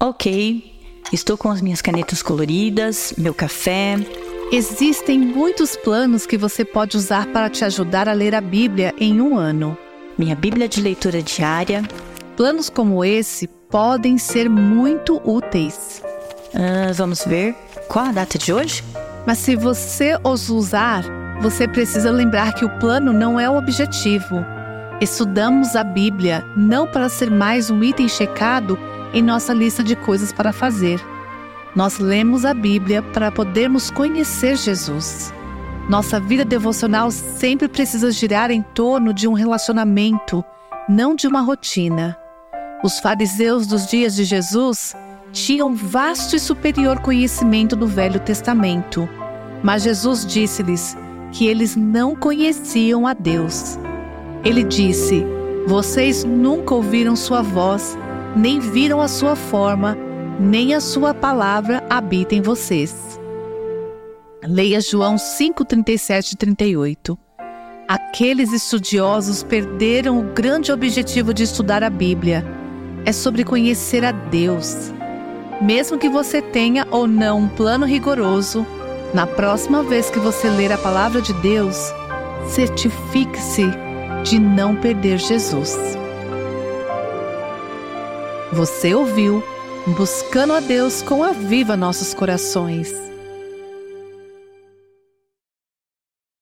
Ok, estou com as minhas canetas coloridas, meu café. Existem muitos planos que você pode usar para te ajudar a ler a Bíblia em um ano. Minha Bíblia de leitura diária. Planos como esse podem ser muito úteis. Uh, vamos ver. Qual a data de hoje? Mas se você os usar, você precisa lembrar que o plano não é o objetivo. Estudamos a Bíblia não para ser mais um item checado em nossa lista de coisas para fazer. Nós lemos a Bíblia para podermos conhecer Jesus. Nossa vida devocional sempre precisa girar em torno de um relacionamento, não de uma rotina. Os fariseus dos dias de Jesus tinham vasto e superior conhecimento do Velho Testamento, mas Jesus disse-lhes que eles não conheciam a Deus. Ele disse: Vocês nunca ouviram sua voz nem viram a sua forma, nem a sua palavra habita em vocês. Leia João 5, 37 e 38. Aqueles estudiosos perderam o grande objetivo de estudar a Bíblia. É sobre conhecer a Deus. Mesmo que você tenha ou não um plano rigoroso, na próxima vez que você ler a palavra de Deus, certifique-se de não perder Jesus. Você ouviu Buscando a Deus com a Viva Nossos Corações.